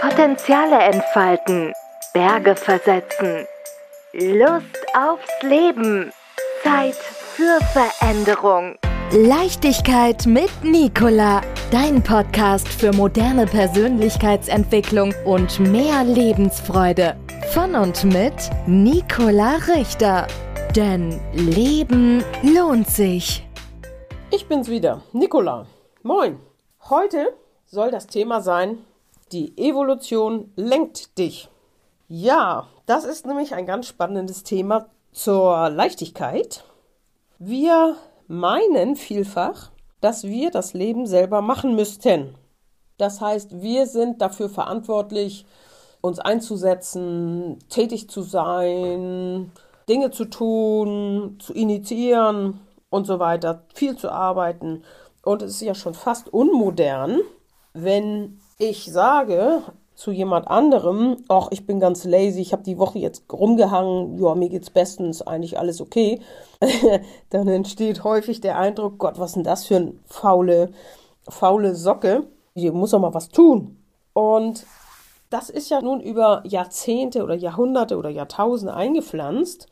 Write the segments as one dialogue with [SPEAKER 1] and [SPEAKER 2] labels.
[SPEAKER 1] Potenziale entfalten, Berge versetzen, Lust aufs Leben, Zeit für Veränderung. Leichtigkeit mit Nicola, dein Podcast für moderne Persönlichkeitsentwicklung und mehr Lebensfreude. Von und mit Nicola Richter. Denn Leben lohnt sich.
[SPEAKER 2] Ich bin's wieder, Nicola. Moin. Heute soll das Thema sein, die Evolution lenkt dich. Ja, das ist nämlich ein ganz spannendes Thema zur Leichtigkeit. Wir meinen vielfach, dass wir das Leben selber machen müssten. Das heißt, wir sind dafür verantwortlich, uns einzusetzen, tätig zu sein, Dinge zu tun, zu initiieren und so weiter, viel zu arbeiten. Und es ist ja schon fast unmodern, wenn ich sage zu jemand anderem, ach, ich bin ganz lazy, ich habe die Woche jetzt rumgehangen, ja, mir geht's bestens, eigentlich alles okay, dann entsteht häufig der Eindruck, Gott, was ist denn das für eine faule, faule Socke? Hier muss doch mal was tun. Und das ist ja nun über Jahrzehnte oder Jahrhunderte oder Jahrtausende eingepflanzt,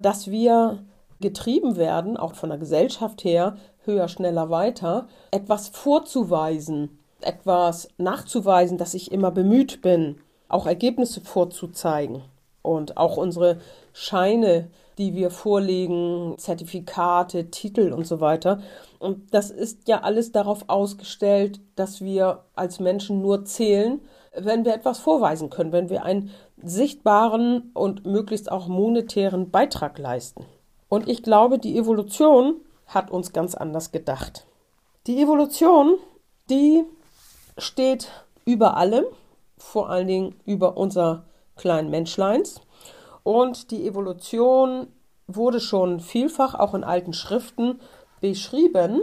[SPEAKER 2] dass wir getrieben werden, auch von der Gesellschaft her, höher, schneller, weiter, etwas vorzuweisen, etwas nachzuweisen, dass ich immer bemüht bin, auch Ergebnisse vorzuzeigen und auch unsere Scheine, die wir vorlegen, Zertifikate, Titel und so weiter. Und das ist ja alles darauf ausgestellt, dass wir als Menschen nur zählen, wenn wir etwas vorweisen können, wenn wir einen sichtbaren und möglichst auch monetären Beitrag leisten. Und ich glaube, die Evolution hat uns ganz anders gedacht. Die Evolution, die steht über allem, vor allen Dingen über unser kleinen Menschleins. Und die Evolution wurde schon vielfach auch in alten Schriften beschrieben.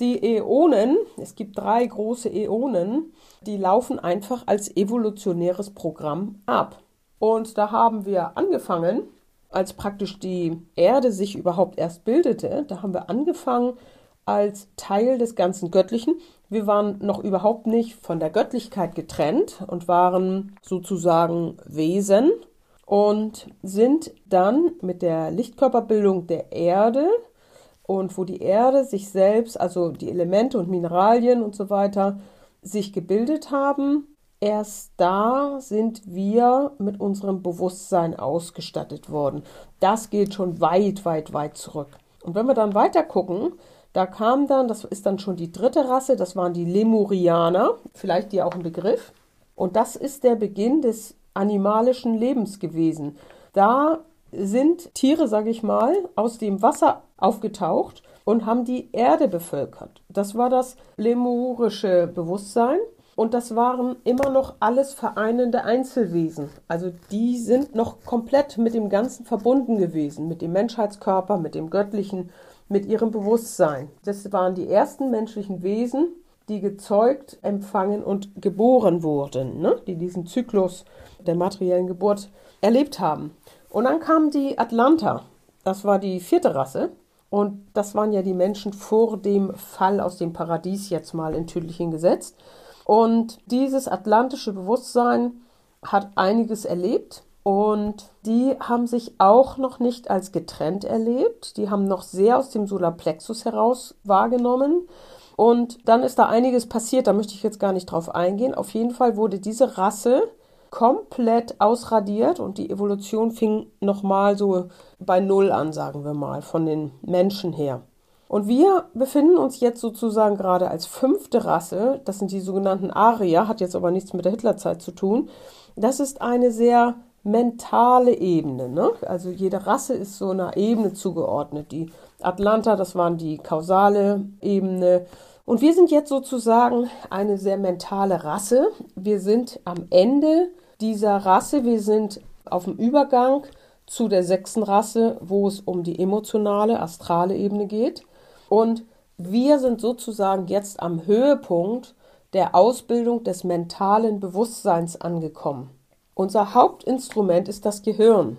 [SPEAKER 2] Die Äonen, es gibt drei große Äonen, die laufen einfach als evolutionäres Programm ab. Und da haben wir angefangen, als praktisch die Erde sich überhaupt erst bildete, da haben wir angefangen als Teil des ganzen Göttlichen. Wir waren noch überhaupt nicht von der Göttlichkeit getrennt und waren sozusagen Wesen und sind dann mit der Lichtkörperbildung der Erde und wo die Erde sich selbst, also die Elemente und Mineralien und so weiter, sich gebildet haben, erst da sind wir mit unserem Bewusstsein ausgestattet worden. Das geht schon weit, weit, weit zurück. Und wenn wir dann weiter gucken, da kam dann, das ist dann schon die dritte Rasse, das waren die Lemurianer, vielleicht dir auch ein Begriff. Und das ist der Beginn des animalischen Lebens gewesen. Da sind Tiere, sage ich mal, aus dem Wasser aufgetaucht und haben die Erde bevölkert. Das war das lemurische Bewusstsein. Und das waren immer noch alles vereinende Einzelwesen. Also die sind noch komplett mit dem Ganzen verbunden gewesen, mit dem Menschheitskörper, mit dem Göttlichen, mit ihrem Bewusstsein. Das waren die ersten menschlichen Wesen, die gezeugt, empfangen und geboren wurden, ne? die diesen Zyklus der materiellen Geburt erlebt haben. Und dann kamen die Atlanter. Das war die vierte Rasse. Und das waren ja die Menschen vor dem Fall aus dem Paradies jetzt mal in Tüdelchen gesetzt. Und dieses atlantische Bewusstsein hat einiges erlebt und die haben sich auch noch nicht als getrennt erlebt. Die haben noch sehr aus dem Solarplexus heraus wahrgenommen. Und dann ist da einiges passiert, da möchte ich jetzt gar nicht drauf eingehen. Auf jeden Fall wurde diese Rasse komplett ausradiert und die Evolution fing nochmal so bei Null an, sagen wir mal, von den Menschen her. Und wir befinden uns jetzt sozusagen gerade als fünfte Rasse, das sind die sogenannten Arier, hat jetzt aber nichts mit der Hitlerzeit zu tun. Das ist eine sehr mentale Ebene. Ne? Also jede Rasse ist so einer Ebene zugeordnet. Die Atlanta, das waren die kausale Ebene. Und wir sind jetzt sozusagen eine sehr mentale Rasse. Wir sind am Ende dieser Rasse, wir sind auf dem Übergang zu der sechsten Rasse, wo es um die emotionale, astrale Ebene geht. Und wir sind sozusagen jetzt am Höhepunkt der Ausbildung des mentalen Bewusstseins angekommen. Unser Hauptinstrument ist das Gehirn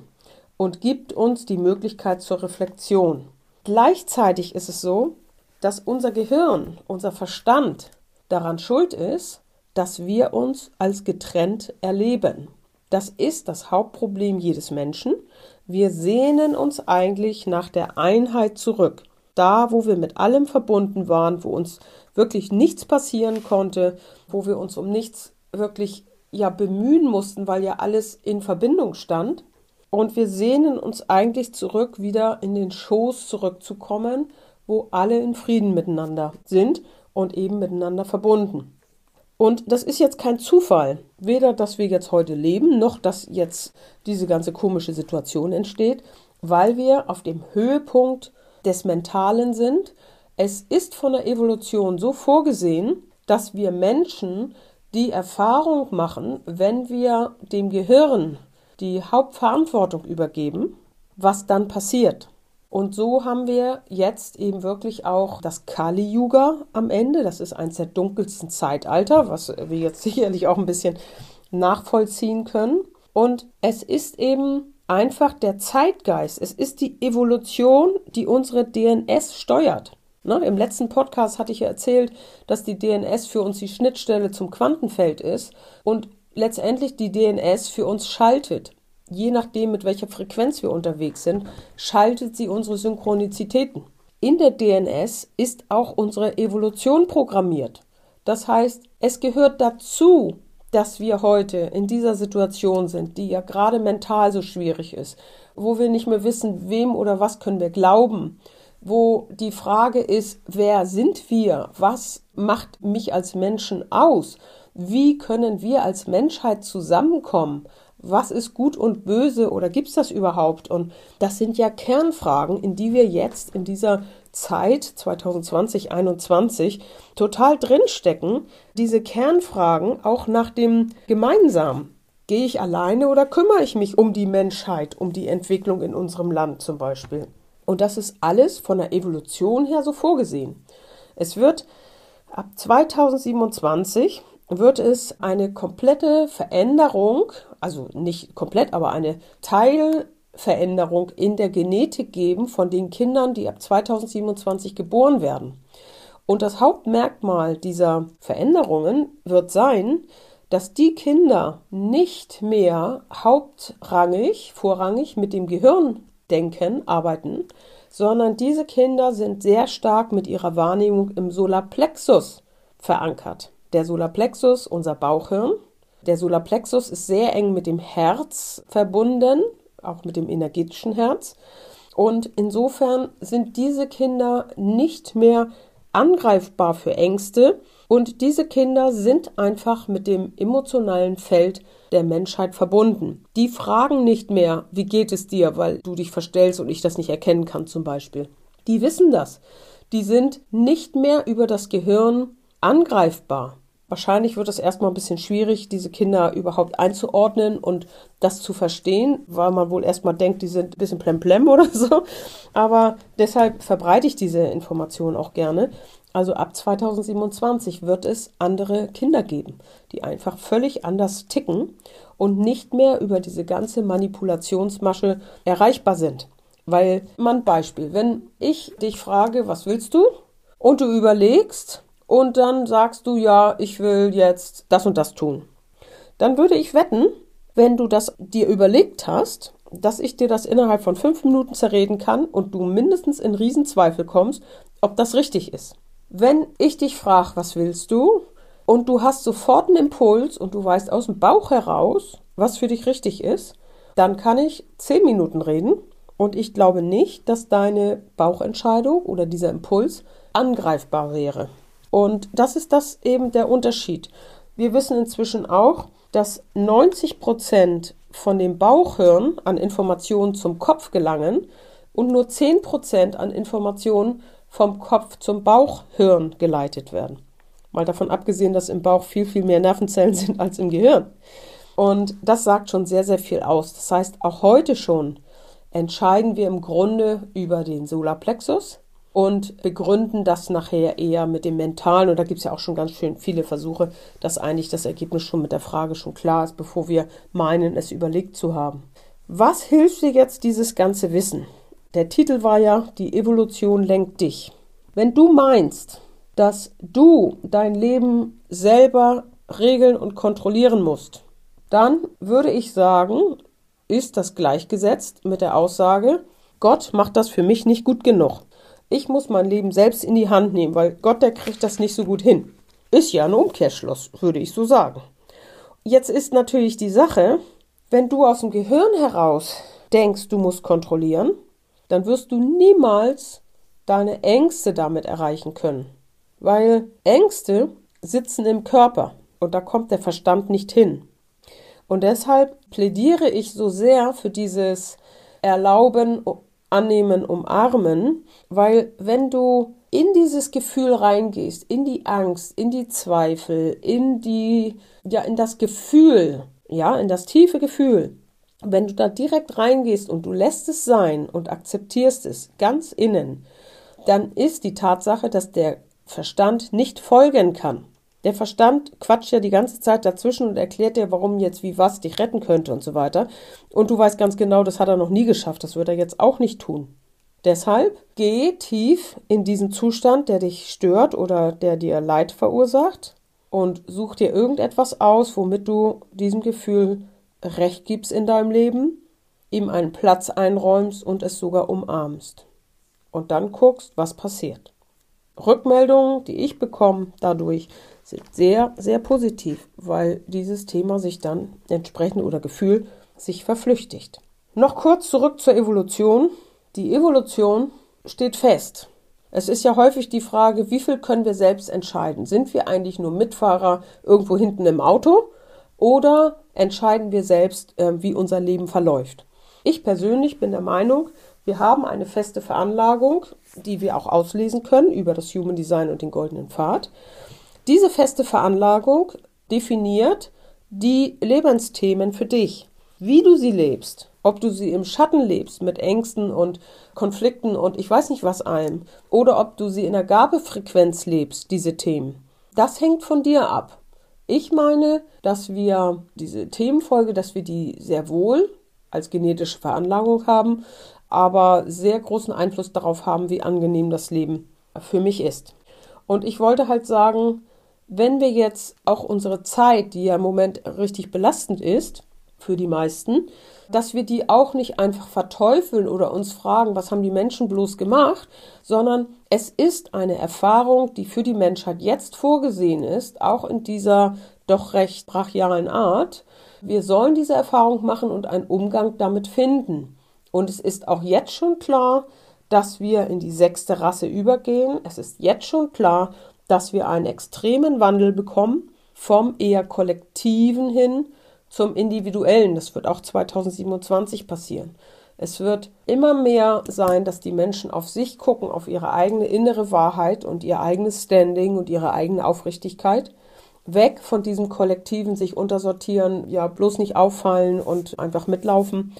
[SPEAKER 2] und gibt uns die Möglichkeit zur Reflexion. Gleichzeitig ist es so, dass unser Gehirn, unser Verstand daran schuld ist, dass wir uns als getrennt erleben. Das ist das Hauptproblem jedes Menschen. Wir sehnen uns eigentlich nach der Einheit zurück. Da, wo wir mit allem verbunden waren, wo uns wirklich nichts passieren konnte, wo wir uns um nichts wirklich ja bemühen mussten, weil ja alles in Verbindung stand. Und wir sehnen uns eigentlich zurück, wieder in den Schoß zurückzukommen, wo alle in Frieden miteinander sind und eben miteinander verbunden. Und das ist jetzt kein Zufall. Weder, dass wir jetzt heute leben, noch dass jetzt diese ganze komische Situation entsteht, weil wir auf dem Höhepunkt des Mentalen sind. Es ist von der Evolution so vorgesehen, dass wir Menschen die Erfahrung machen, wenn wir dem Gehirn die Hauptverantwortung übergeben, was dann passiert. Und so haben wir jetzt eben wirklich auch das Kali-Yuga am Ende. Das ist eines der dunkelsten Zeitalter, was wir jetzt sicherlich auch ein bisschen nachvollziehen können. Und es ist eben einfach der Zeitgeist. Es ist die Evolution, die unsere DNS steuert. Ne, Im letzten Podcast hatte ich ja erzählt, dass die DNS für uns die Schnittstelle zum Quantenfeld ist und letztendlich die DNS für uns schaltet je nachdem, mit welcher Frequenz wir unterwegs sind, schaltet sie unsere Synchronizitäten. In der DNS ist auch unsere Evolution programmiert. Das heißt, es gehört dazu, dass wir heute in dieser Situation sind, die ja gerade mental so schwierig ist, wo wir nicht mehr wissen, wem oder was können wir glauben, wo die Frage ist, wer sind wir, was macht mich als Menschen aus, wie können wir als Menschheit zusammenkommen, was ist gut und böse oder gibt es das überhaupt? Und das sind ja Kernfragen, in die wir jetzt in dieser Zeit 2020, 2021 total drinstecken. Diese Kernfragen auch nach dem Gemeinsamen. Gehe ich alleine oder kümmere ich mich um die Menschheit, um die Entwicklung in unserem Land zum Beispiel? Und das ist alles von der Evolution her so vorgesehen. Es wird ab 2027 wird es eine komplette Veränderung, also nicht komplett, aber eine Teilveränderung in der Genetik geben von den Kindern, die ab 2027 geboren werden. Und das Hauptmerkmal dieser Veränderungen wird sein, dass die Kinder nicht mehr hauptrangig, vorrangig mit dem Gehirndenken arbeiten, sondern diese Kinder sind sehr stark mit ihrer Wahrnehmung im Solarplexus verankert der Solarplexus, unser Bauchhirn. Der Solarplexus ist sehr eng mit dem Herz verbunden, auch mit dem energetischen Herz. Und insofern sind diese Kinder nicht mehr angreifbar für Ängste. Und diese Kinder sind einfach mit dem emotionalen Feld der Menschheit verbunden. Die fragen nicht mehr, wie geht es dir, weil du dich verstellst und ich das nicht erkennen kann zum Beispiel. Die wissen das. Die sind nicht mehr über das Gehirn angreifbar. Wahrscheinlich wird es erstmal ein bisschen schwierig, diese Kinder überhaupt einzuordnen und das zu verstehen, weil man wohl erstmal denkt, die sind ein bisschen plemplem oder so. Aber deshalb verbreite ich diese Information auch gerne. Also ab 2027 wird es andere Kinder geben, die einfach völlig anders ticken und nicht mehr über diese ganze Manipulationsmasche erreichbar sind. Weil man Beispiel, wenn ich dich frage, was willst du? Und du überlegst, und dann sagst du, ja, ich will jetzt das und das tun. Dann würde ich wetten, wenn du das dir überlegt hast, dass ich dir das innerhalb von fünf Minuten zerreden kann und du mindestens in Riesenzweifel kommst, ob das richtig ist. Wenn ich dich frage, was willst du, und du hast sofort einen Impuls und du weißt aus dem Bauch heraus, was für dich richtig ist, dann kann ich zehn Minuten reden und ich glaube nicht, dass deine Bauchentscheidung oder dieser Impuls angreifbar wäre. Und das ist das eben der Unterschied. Wir wissen inzwischen auch, dass 90 Prozent von dem Bauchhirn an Informationen zum Kopf gelangen und nur 10 Prozent an Informationen vom Kopf zum Bauchhirn geleitet werden. Mal davon abgesehen, dass im Bauch viel, viel mehr Nervenzellen sind als im Gehirn. Und das sagt schon sehr, sehr viel aus. Das heißt, auch heute schon entscheiden wir im Grunde über den Solarplexus, und begründen das nachher eher mit dem Mentalen. Und da gibt es ja auch schon ganz schön viele Versuche, dass eigentlich das Ergebnis schon mit der Frage schon klar ist, bevor wir meinen, es überlegt zu haben. Was hilft dir jetzt dieses ganze Wissen? Der Titel war ja, die Evolution lenkt dich. Wenn du meinst, dass du dein Leben selber regeln und kontrollieren musst, dann würde ich sagen, ist das gleichgesetzt mit der Aussage, Gott macht das für mich nicht gut genug. Ich muss mein Leben selbst in die Hand nehmen, weil Gott, der kriegt das nicht so gut hin. Ist ja ein Umkehrschluss, würde ich so sagen. Jetzt ist natürlich die Sache, wenn du aus dem Gehirn heraus denkst, du musst kontrollieren, dann wirst du niemals deine Ängste damit erreichen können. Weil Ängste sitzen im Körper und da kommt der Verstand nicht hin. Und deshalb plädiere ich so sehr für dieses Erlauben, Annehmen, Umarmen, weil wenn du in dieses Gefühl reingehst, in die Angst, in die Zweifel, in die, ja, in das Gefühl, ja, in das tiefe Gefühl, wenn du da direkt reingehst und du lässt es sein und akzeptierst es ganz innen, dann ist die Tatsache, dass der Verstand nicht folgen kann. Der Verstand quatscht ja die ganze Zeit dazwischen und erklärt dir, warum jetzt wie was dich retten könnte und so weiter. Und du weißt ganz genau, das hat er noch nie geschafft, das wird er jetzt auch nicht tun. Deshalb geh tief in diesen Zustand, der dich stört oder der dir Leid verursacht und such dir irgendetwas aus, womit du diesem Gefühl Recht gibst in deinem Leben, ihm einen Platz einräumst und es sogar umarmst. Und dann guckst, was passiert. Rückmeldungen, die ich bekomme dadurch, sehr, sehr positiv, weil dieses Thema sich dann entsprechend oder Gefühl sich verflüchtigt. Noch kurz zurück zur Evolution. Die Evolution steht fest. Es ist ja häufig die Frage, wie viel können wir selbst entscheiden? Sind wir eigentlich nur Mitfahrer irgendwo hinten im Auto oder entscheiden wir selbst, äh, wie unser Leben verläuft? Ich persönlich bin der Meinung, wir haben eine feste Veranlagung, die wir auch auslesen können über das Human Design und den goldenen Pfad. Diese feste Veranlagung definiert die Lebensthemen für dich, wie du sie lebst, ob du sie im Schatten lebst mit Ängsten und Konflikten und ich weiß nicht was allem, oder ob du sie in der Gabefrequenz lebst, diese Themen. Das hängt von dir ab. Ich meine, dass wir diese Themenfolge, dass wir die sehr wohl als genetische Veranlagung haben, aber sehr großen Einfluss darauf haben, wie angenehm das Leben für mich ist. Und ich wollte halt sagen, wenn wir jetzt auch unsere Zeit, die ja im Moment richtig belastend ist, für die meisten, dass wir die auch nicht einfach verteufeln oder uns fragen, was haben die Menschen bloß gemacht, sondern es ist eine Erfahrung, die für die Menschheit jetzt vorgesehen ist, auch in dieser doch recht brachialen Art. Wir sollen diese Erfahrung machen und einen Umgang damit finden. Und es ist auch jetzt schon klar, dass wir in die sechste Rasse übergehen. Es ist jetzt schon klar, dass wir einen extremen Wandel bekommen vom eher kollektiven hin zum individuellen. Das wird auch 2027 passieren. Es wird immer mehr sein, dass die Menschen auf sich gucken, auf ihre eigene innere Wahrheit und ihr eigenes Standing und ihre eigene Aufrichtigkeit. Weg von diesem kollektiven sich untersortieren, ja, bloß nicht auffallen und einfach mitlaufen.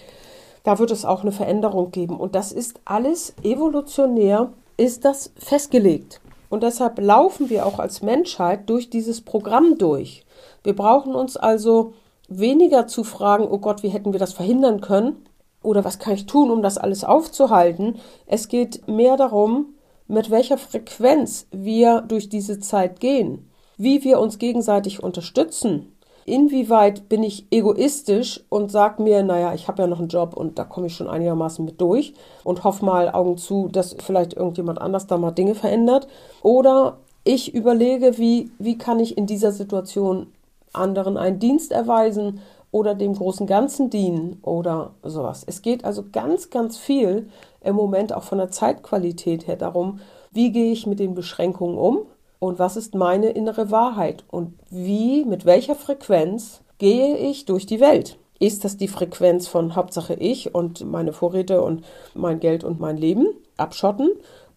[SPEAKER 2] Da wird es auch eine Veränderung geben. Und das ist alles evolutionär, ist das festgelegt. Und deshalb laufen wir auch als Menschheit durch dieses Programm durch. Wir brauchen uns also weniger zu fragen, oh Gott, wie hätten wir das verhindern können? Oder was kann ich tun, um das alles aufzuhalten? Es geht mehr darum, mit welcher Frequenz wir durch diese Zeit gehen, wie wir uns gegenseitig unterstützen, inwieweit bin ich egoistisch und sag mir, naja, ich habe ja noch einen Job und da komme ich schon einigermaßen mit durch und hoffe mal Augen zu, dass vielleicht irgendjemand anders da mal Dinge verändert. Oder ich überlege, wie, wie kann ich in dieser Situation anderen einen Dienst erweisen oder dem großen Ganzen dienen oder sowas. Es geht also ganz, ganz viel im Moment auch von der Zeitqualität her darum, wie gehe ich mit den Beschränkungen um, und was ist meine innere Wahrheit und wie, mit welcher Frequenz gehe ich durch die Welt. Ist das die Frequenz von Hauptsache ich und meine Vorräte und mein Geld und mein Leben abschotten?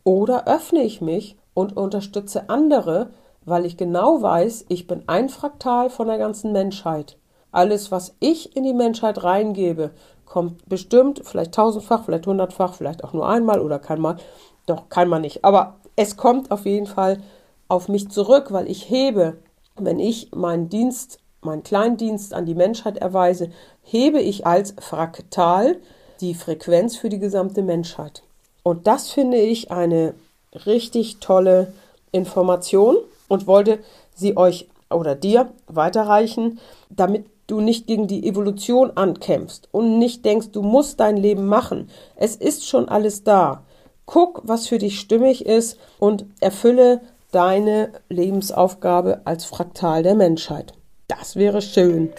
[SPEAKER 2] Oder öffne ich mich und unterstütze andere, weil ich genau weiß, ich bin ein Fraktal von der ganzen Menschheit. Alles, was ich in die Menschheit reingebe, kommt bestimmt, vielleicht tausendfach, vielleicht hundertfach, vielleicht auch nur einmal oder keinmal. Doch, keinmal nicht. Aber es kommt auf jeden Fall auf mich zurück, weil ich hebe, wenn ich meinen Dienst, meinen Kleindienst an die Menschheit erweise, hebe ich als Fraktal die Frequenz für die gesamte Menschheit. Und das finde ich eine richtig tolle Information und wollte sie euch oder dir weiterreichen, damit du nicht gegen die Evolution ankämpfst und nicht denkst, du musst dein Leben machen. Es ist schon alles da. Guck, was für dich stimmig ist und erfülle deine Lebensaufgabe als Fraktal der Menschheit. Das wäre schön.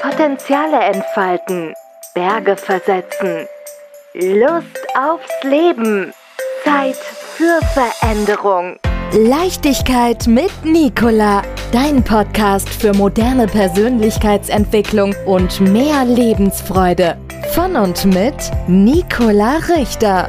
[SPEAKER 1] Potenziale entfalten, Berge versetzen, Lust aufs Leben, Zeit für Veränderung. Leichtigkeit mit Nicola, dein Podcast für moderne Persönlichkeitsentwicklung und mehr Lebensfreude. Von und mit Nicola Richter.